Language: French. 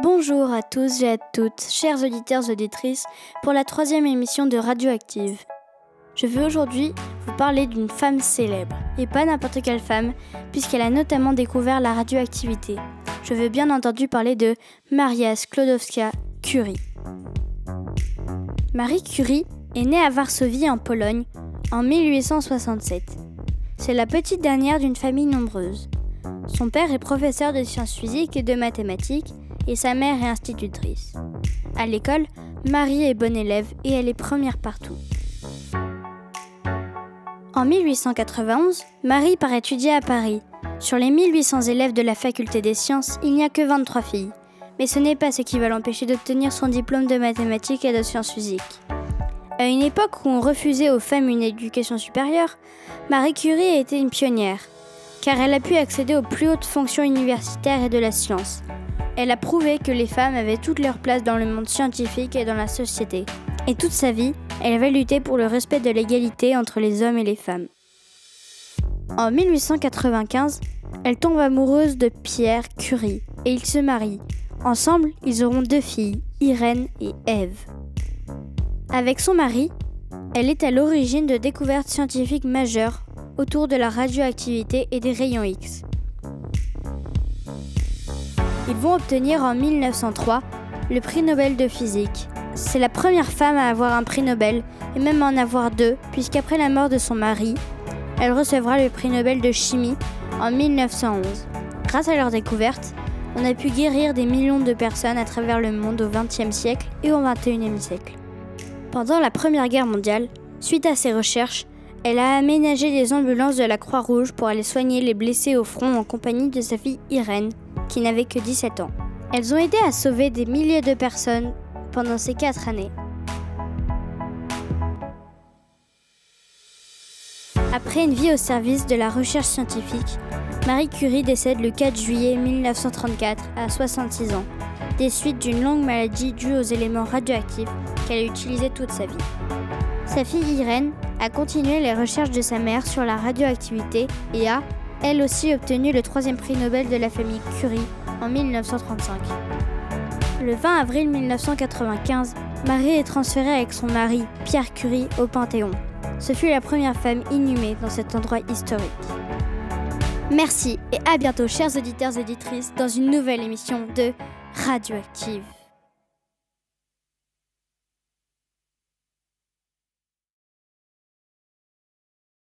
Bonjour à tous et à toutes, chers auditeurs et auditrices, pour la troisième émission de Radioactive. Je veux aujourd'hui vous parler d'une femme célèbre, et pas n'importe quelle femme, puisqu'elle a notamment découvert la radioactivité. Je veux bien entendu parler de Maria Sklodowska Curie. Marie Curie est née à Varsovie en Pologne en 1867. C'est la petite dernière d'une famille nombreuse. Son père est professeur de sciences physiques et de mathématiques et sa mère est institutrice. À l'école, Marie est bonne élève et elle est première partout. En 1891, Marie part étudier à Paris. Sur les 1800 élèves de la faculté des sciences, il n'y a que 23 filles. Mais ce n'est pas ce qui va l'empêcher d'obtenir son diplôme de mathématiques et de sciences physiques. À une époque où on refusait aux femmes une éducation supérieure, Marie Curie a été une pionnière, car elle a pu accéder aux plus hautes fonctions universitaires et de la science. Elle a prouvé que les femmes avaient toute leur place dans le monde scientifique et dans la société. Et toute sa vie, elle avait lutté pour le respect de l'égalité entre les hommes et les femmes. En 1895, elle tombe amoureuse de Pierre Curie et ils se marient. Ensemble, ils auront deux filles, Irène et Ève. Avec son mari, elle est à l'origine de découvertes scientifiques majeures autour de la radioactivité et des rayons X. Ils vont obtenir en 1903 le prix Nobel de physique. C'est la première femme à avoir un prix Nobel, et même en avoir deux, puisqu'après la mort de son mari, elle recevra le prix Nobel de chimie en 1911. Grâce à leur découverte, on a pu guérir des millions de personnes à travers le monde au XXe siècle et au XXIe siècle. Pendant la Première Guerre mondiale, suite à ses recherches, elle a aménagé des ambulances de la Croix-Rouge pour aller soigner les blessés au front en compagnie de sa fille Irène, qui n'avait que 17 ans. Elles ont aidé à sauver des milliers de personnes pendant ces quatre années. Après une vie au service de la recherche scientifique, Marie Curie décède le 4 juillet 1934 à 66 ans, des suites d'une longue maladie due aux éléments radioactifs qu'elle a utilisés toute sa vie. Sa fille Irène a continué les recherches de sa mère sur la radioactivité et a, elle aussi obtenu le troisième prix Nobel de la famille Curie en 1935. Le 20 avril 1995, Marie est transférée avec son mari, Pierre Curie, au Panthéon. Ce fut la première femme inhumée dans cet endroit historique. Merci et à bientôt chers auditeurs et auditrices dans une nouvelle émission de Radioactive.